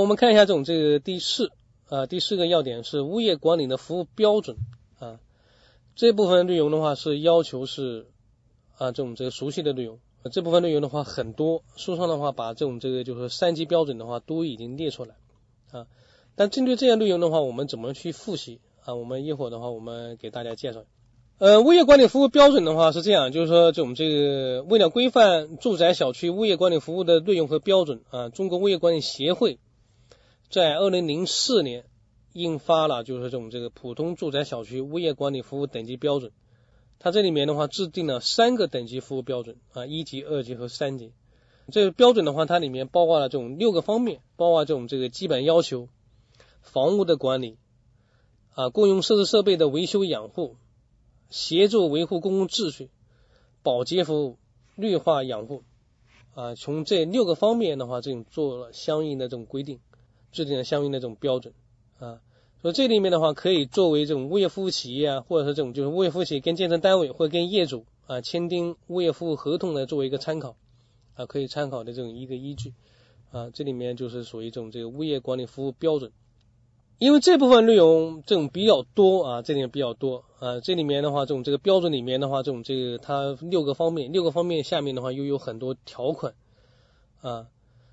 我们看一下这种这个第四啊第四个要点是物业管理的服务标准啊这部分内容的话是要求是啊这种这个熟悉的内容，这部分内容的话很多，书上的话把这种这个就是三级标准的话都已经列出来啊，但针对这些内容的话，我们怎么去复习啊？我们一会儿的话，我们给大家介绍。呃，物业管理服务标准的话是这样，就是说这种这个为了规范住宅小区物业管理服务的内容和标准啊，中国物业管理协会在二零零四年印发了就是这种这个普通住宅小区物业管理服务等级标准，它这里面的话制定了三个等级服务标准啊，一级、二级和三级。这个标准的话，它里面包括了这种六个方面，包括这种这个基本要求、房屋的管理啊、公用设施设备的维修养护。协助维护公共秩序、保洁服务、绿化养护啊，从这六个方面的话，这种做了相应的这种规定，制定了相应的这种标准啊。所以这里面的话，可以作为这种物业服务企业啊，或者是这种就是物业服务企业跟建设单位或者跟业主啊签订物业服务合同的作为一个参考啊，可以参考的这种一个依据啊。这里面就是属于这种这个物业管理服务标准。因为这部分内容这种比较多啊，这里比较多啊，这里面的话，这种这个标准里面的话，这种这个它六个方面，六个方面下面的话又有很多条款啊，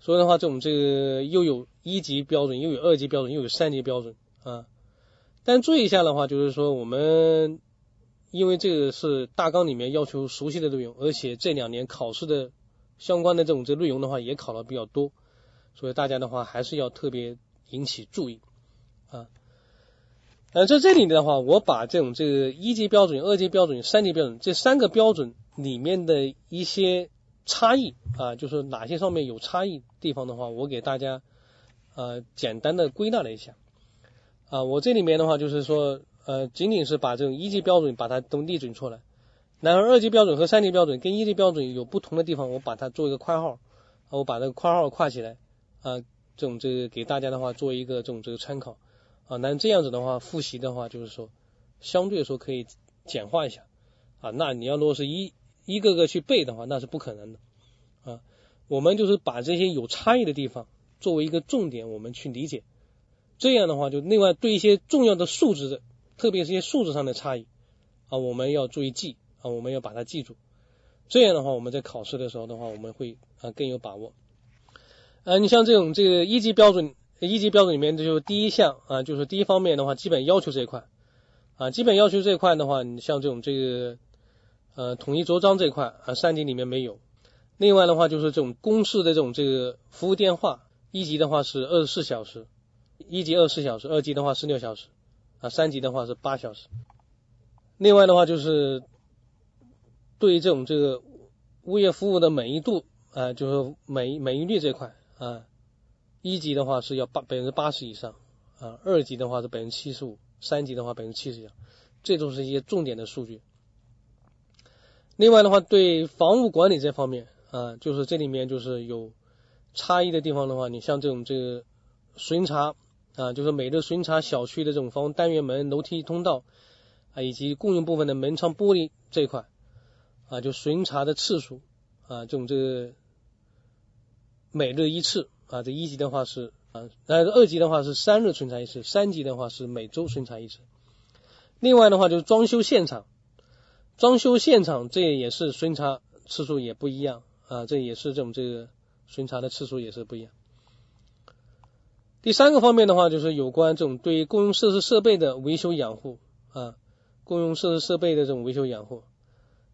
所以的话，这种这个又有一级标准，又有二级标准，又有三级标准啊。但注意一下的话，就是说我们因为这个是大纲里面要求熟悉的内容，而且这两年考试的相关的这种这内容的话也考的比较多，所以大家的话还是要特别引起注意。啊，呃，在这里的话，我把这种这个一级标准、二级标准、三级标准这三个标准里面的一些差异啊，就是哪些上面有差异地方的话，我给大家呃简单的归纳了一下啊。我这里面的话就是说，呃，仅仅是把这种一级标准把它都列准出来，然后二级标准和三级标准跟一级标准有不同的地方，我把它做一个括号，我把这个括号括起来啊，这种这个给大家的话做一个这种这个参考。啊，那这样子的话，复习的话，就是说，相对说可以简化一下啊。那你要如果是一一个个去背的话，那是不可能的。我们就是把这些有差异的地方作为一个重点，我们去理解。这样的话，就另外对一些重要的数值的，特别是一些数字上的差异啊，我们要注意记啊，我们要把它记住。这样的话，我们在考试的时候的话，我们会啊更有把握。啊，你像这种这个一级标准。一级标准里面，这就是第一项啊，就是第一方面的话，基本要求这一块啊，基本要求这一块的话，你像这种这个呃统一着装这一块啊，三级里面没有。另外的话，就是这种公示的这种这个服务电话，一级的话是二十四小时，一级二十四小时，二级的话十六小时啊，三级的话是八小时。另外的话，就是对于这种这个物业服务的满意度啊，就是满满意率这块啊。一级的话是要八百分之八十以上啊，二级的话是百分之七十五，三级的话百分之七十以上，这都是一些重点的数据。另外的话，对房屋管理这方面啊，就是这里面就是有差异的地方的话，你像这种这个巡查啊，就是每日巡查小区的这种房屋单元门、楼梯通道啊，以及共用部分的门窗玻璃这一块啊，就巡查的次数啊，这种这个每日一次。啊，这一级的话是啊，那二级的话是三日巡查一次，三级的话是每周巡查一次。另外的话就是装修现场，装修现场这也是巡查次数也不一样啊，这也是这种这个巡查的次数也是不一样。第三个方面的话就是有关这种对公用设施设备的维修养护啊，公用设施设备的这种维修养护，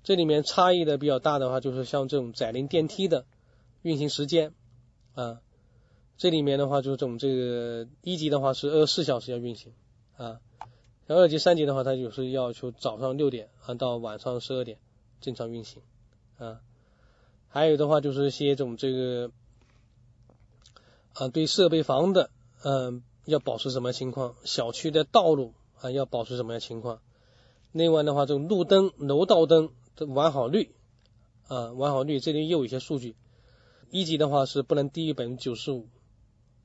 这里面差异的比较大的话就是像这种载人电梯的运行时间啊。这里面的话就是这种这个一级的话是二十四小时要运行啊，像二级、三级的话，它就是要求早上六点啊到晚上十二点正常运行啊。还有的话就是一些这种这个啊对设备房的嗯要保持什么情况，小区的道路啊要保持什么样情况。另外的话，这种路灯、楼道灯的完好率啊完好率这里又有一些数据，一级的话是不能低于百分之九十五。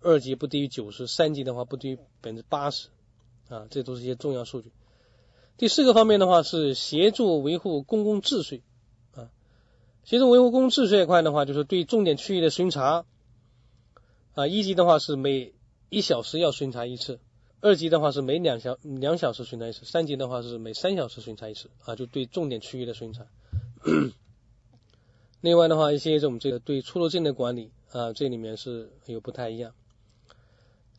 二级不低于九十，三级的话不低于百分之八十，啊，这都是一些重要数据。第四个方面的话是协助维护公共秩序，其实维护公共秩序这一块的话，就是对重点区域的巡查，啊，一级的话是每一小时要巡查一次，二级的话是每两小两小时巡查一次，三级的话是每三小时巡查一次啊，就对重点区域的巡查。另外的话，一些这种这个对出入境的管理啊，这里面是有不太一样。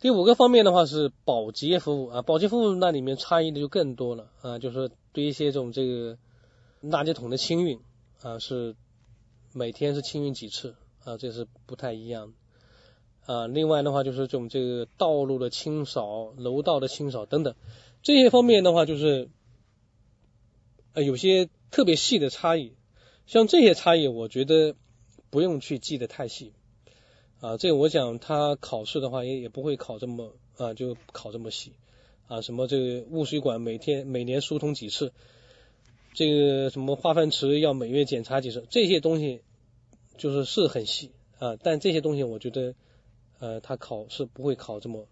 第五个方面的话是保洁服务啊，保洁服务那里面差异的就更多了啊，就是对一些这种这个垃圾桶的清运啊，是每天是清运几次啊，这是不太一样啊。另外的话就是这种这个道路的清扫、楼道的清扫等等这些方面的话，就是呃有些特别细的差异，像这些差异，我觉得不用去记得太细。啊，这个我想他考试的话也也不会考这么啊，就考这么细啊，什么这个污水管每天每年疏通几次，这个什么化粪池要每月检查几次，这些东西就是是很细啊，但这些东西我觉得呃他考是不会考这么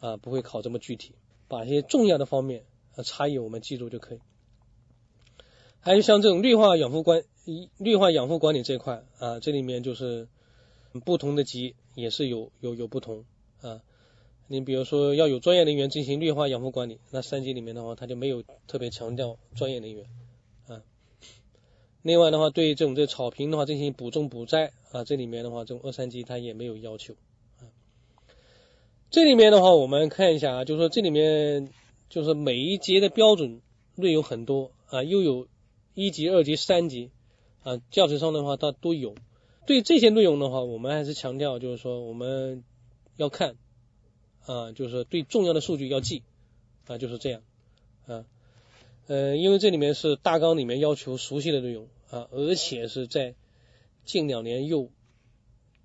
啊，不会考这么具体，把一些重要的方面啊差异我们记住就可以。还有像这种绿化养护管绿化养护管理这一块啊，这里面就是。不同的级也是有有有不同啊，你比如说要有专业人员进行绿化养护管理，那三级里面的话，它就没有特别强调专业人员。另外的话，对这种这草坪的话进行补种补栽啊，这里面的话，这种二三级它也没有要求啊。这里面的话，我们看一下啊，就是说这里面就是每一节的标准略有很多啊，又有一级、二级、三级啊，教材上的话它都有。对这些内容的话，我们还是强调，就是说我们要看啊，就是对重要的数据要记啊，就是这样啊，呃，因为这里面是大纲里面要求熟悉的内容啊，而且是在近两年又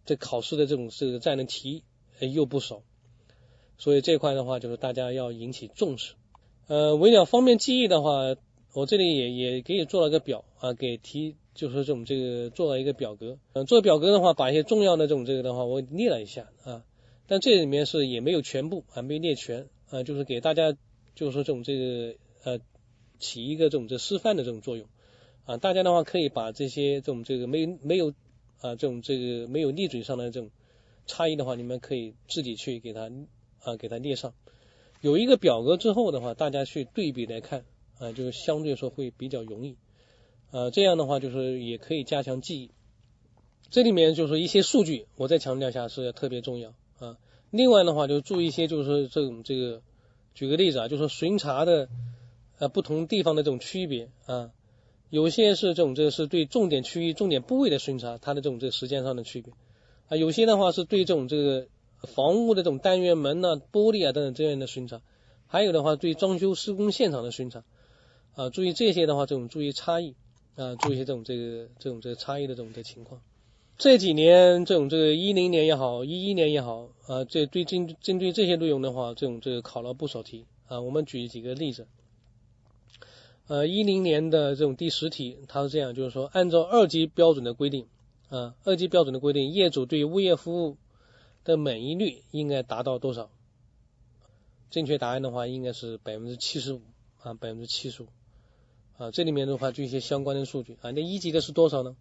这考试的这种这个这样的题又不少，所以这块的话就是大家要引起重视。呃，为了方便记忆的话，我这里也也给你做了个表啊，给题。就是这种这个做了一个表格，嗯，做表格的话，把一些重要的这种这个的话，我列了一下啊，但这里面是也没有全部啊，没列全啊，就是给大家就是说这种这个呃起一个这种这示范的这种作用啊，大家的话可以把这些这种这个没没有啊这种这个没有例准上的这种差异的话，你们可以自己去给它啊给它列上，有一个表格之后的话，大家去对比来看啊，就是相对说会比较容易。呃，这样的话就是也可以加强记忆。这里面就是一些数据，我再强调一下是特别重要啊。另外的话就注意一些，就是说这种这个，举个例子啊，就是巡查的呃不同地方的这种区别啊，有些是这种这个是对重点区域、重点部位的巡查，它的这种这个时间上的区别啊，有些的话是对这种这个房屋的这种单元门呐、玻璃啊等等这样的巡查，还有的话对装修施工现场的巡查啊，注意这些的话，这种注意差异。啊，注意这种这个这种这个差异的这种的情况。这几年这种这个一零年也好，一一年也好，啊，这对针针对这些内容的话，这种这个考了不少题啊。我们举几个例子。呃，一零年的这种第十题，它是这样，就是说按照二级标准的规定，啊，二级标准的规定，业主对物业服务的满意率应该达到多少？正确答案的话，应该是百分之七十五啊，百分之七十五。啊，这里面的话就一些相关的数据啊，那一级的是多少呢？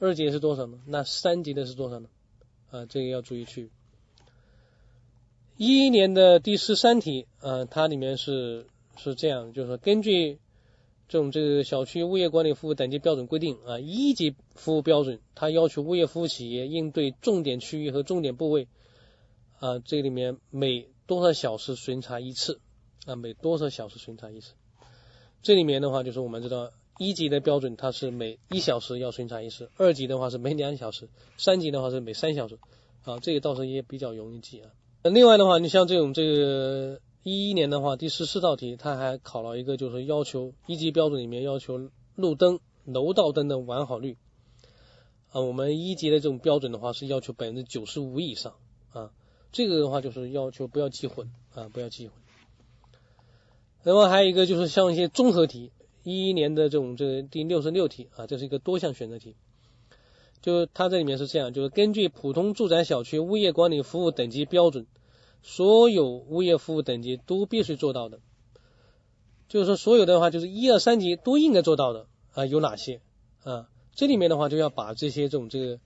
二级的是多少呢？那三级的是多少呢？啊，这个要注意去。一一年的第十三题啊，它里面是是这样，就是说根据这种这个小区物业管理服务等级标准规定啊，一级服务标准，它要求物业服务企业应对重点区域和重点部位啊，这里面每多少小时巡查一次啊，每多少小时巡查一次。这里面的话，就是我们知道一级的标准，它是每一小时要巡查一次；二级的话是每两小时；三级的话是每三小时。啊，这个倒是也比较容易记啊。另外的话，你像这种这个一一年的话，第十四道题，它还考了一个，就是要求一级标准里面要求路灯、楼道灯的完好率。啊，我们一级的这种标准的话是要求百分之九十五以上啊。这个的话就是要求不要记混啊，不要记混。另外还有一个就是像一些综合题，一一年的这种这个第六十六题啊，这是一个多项选择题。就它这里面是这样，就是根据普通住宅小区物业管理服务等级标准，所有物业服务等级都必须做到的。就是说所有的话，就是一二三级都应该做到的啊，有哪些啊？这里面的话就要把这些这种这个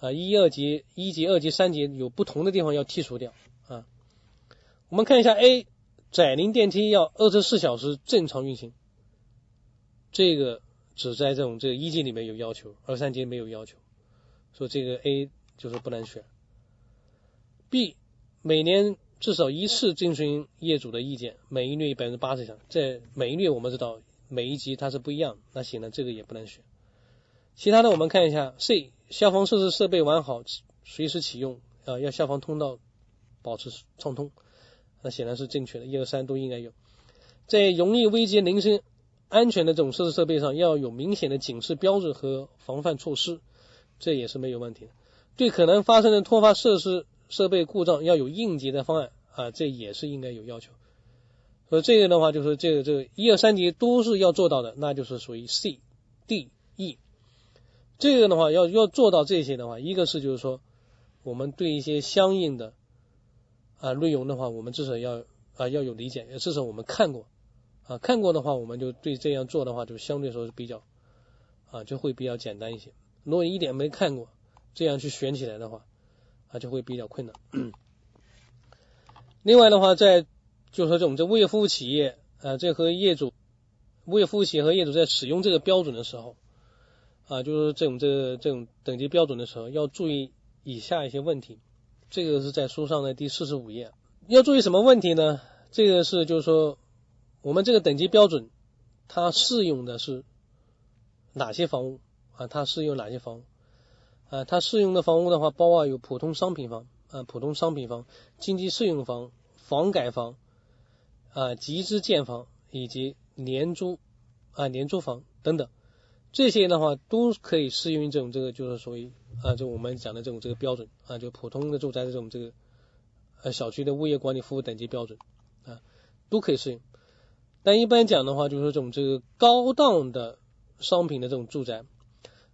啊，一二级、一级、二级、三级有不同的地方要剔除掉啊。我们看一下 A，窄铃电梯要二十四小时正常运行，这个只在这种这个一级里面有要求，二三级没有要求，所以这个 A 就是不能选。B，每年至少一次征询业主的意见，每一率百分之八十以上，这每一率我们知道每一级它是不一样，那显然，这个也不能选。其他的我们看一下，C 消防设施设备完好，随时启用啊，要消防通道保持畅通，那显然是正确的，一二三都应该有。在容易危及人身安全的这种设施设备上，要有明显的警示标志和防范措施，这也是没有问题的。对可能发生的突发设施设备故障，要有应急的方案啊，这也是应该有要求。所以这个的话，就是这个这个一二三级都是要做到的，那就是属于 C、D、E。这个的话，要要做到这些的话，一个是就是说，我们对一些相应的啊内容的话，我们至少要啊要有理解，至少我们看过啊看过的话，我们就对这样做的话，就相对说是比较啊就会比较简单一些。如果一点没看过，这样去选起来的话啊就会比较困难。另外的话，在就是说这种这物业服务企业啊，这和业主物业服务企业和业主在使用这个标准的时候。啊，就是这种这这种等级标准的时候，要注意以下一些问题。这个是在书上的第四十五页，要注意什么问题呢？这个是就是说，我们这个等级标准它适用的是哪些房屋啊？它适用哪些房屋啊？它适用的房屋的话，包括有普通商品房啊、普通商品房、经济适用房、房改房啊、集资建房以及廉租啊、廉租房等等。这些的话都可以适用于这种这个就是属于啊，就我们讲的这种这个标准啊，就普通的住宅的这种这个呃小区的物业管理服务等级标准啊，都可以适用。但一般讲的话，就是这种这个高档的商品的这种住宅，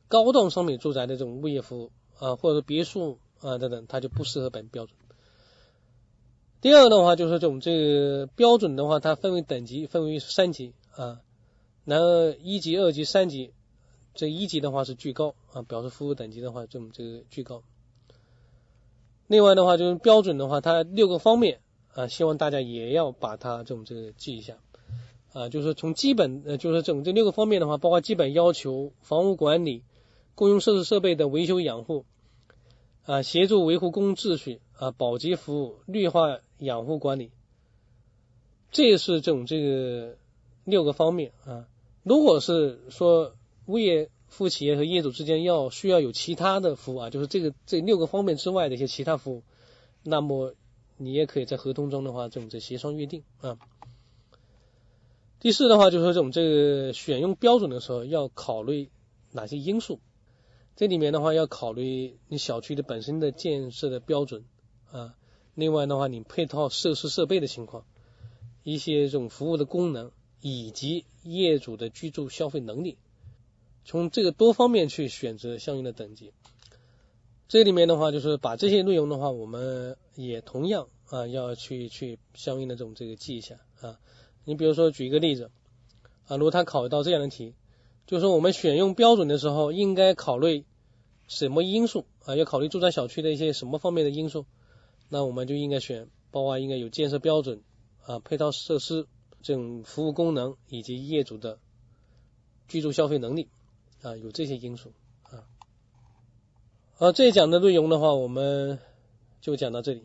高档商品住宅的这种物业服务啊，或者说别墅啊等等，它就不适合本标准。第二的话，就是这种这个标准的话，它分为等级，分为三级啊，然后一级、二级、三级。这一级的话是居高啊，表示服务等级的话，这种这个居高。另外的话就是标准的话，它六个方面啊，希望大家也要把它这种这个记一下啊，就是从基本呃，就是这种这六个方面的话，包括基本要求、房屋管理、公用设施设备的维修养护啊，协助维护公秩序啊，保洁服务、绿化养护管理，这是这种这个六个方面啊。如果是说物业服务企业和业主之间要需要有其他的服务啊，就是这个这六个方面之外的一些其他服务，那么你也可以在合同中的话这种这协商约定啊。第四的话就是说这种这个选用标准的时候要考虑哪些因素，这里面的话要考虑你小区的本身的建设的标准啊，另外的话你配套设施设备的情况，一些这种服务的功能以及业主的居住消费能力。从这个多方面去选择相应的等级，这里面的话就是把这些内容的话，我们也同样啊要去去相应的这种这个记一下啊。你比如说举一个例子啊，如果他考到这样的题，就是说我们选用标准的时候应该考虑什么因素啊？要考虑住宅小区的一些什么方面的因素？那我们就应该选，包括应该有建设标准啊、配套设施、这种服务功能以及业主的居住消费能力。啊，有这些因素啊。啊，这一讲的内容的话，我们就讲到这里。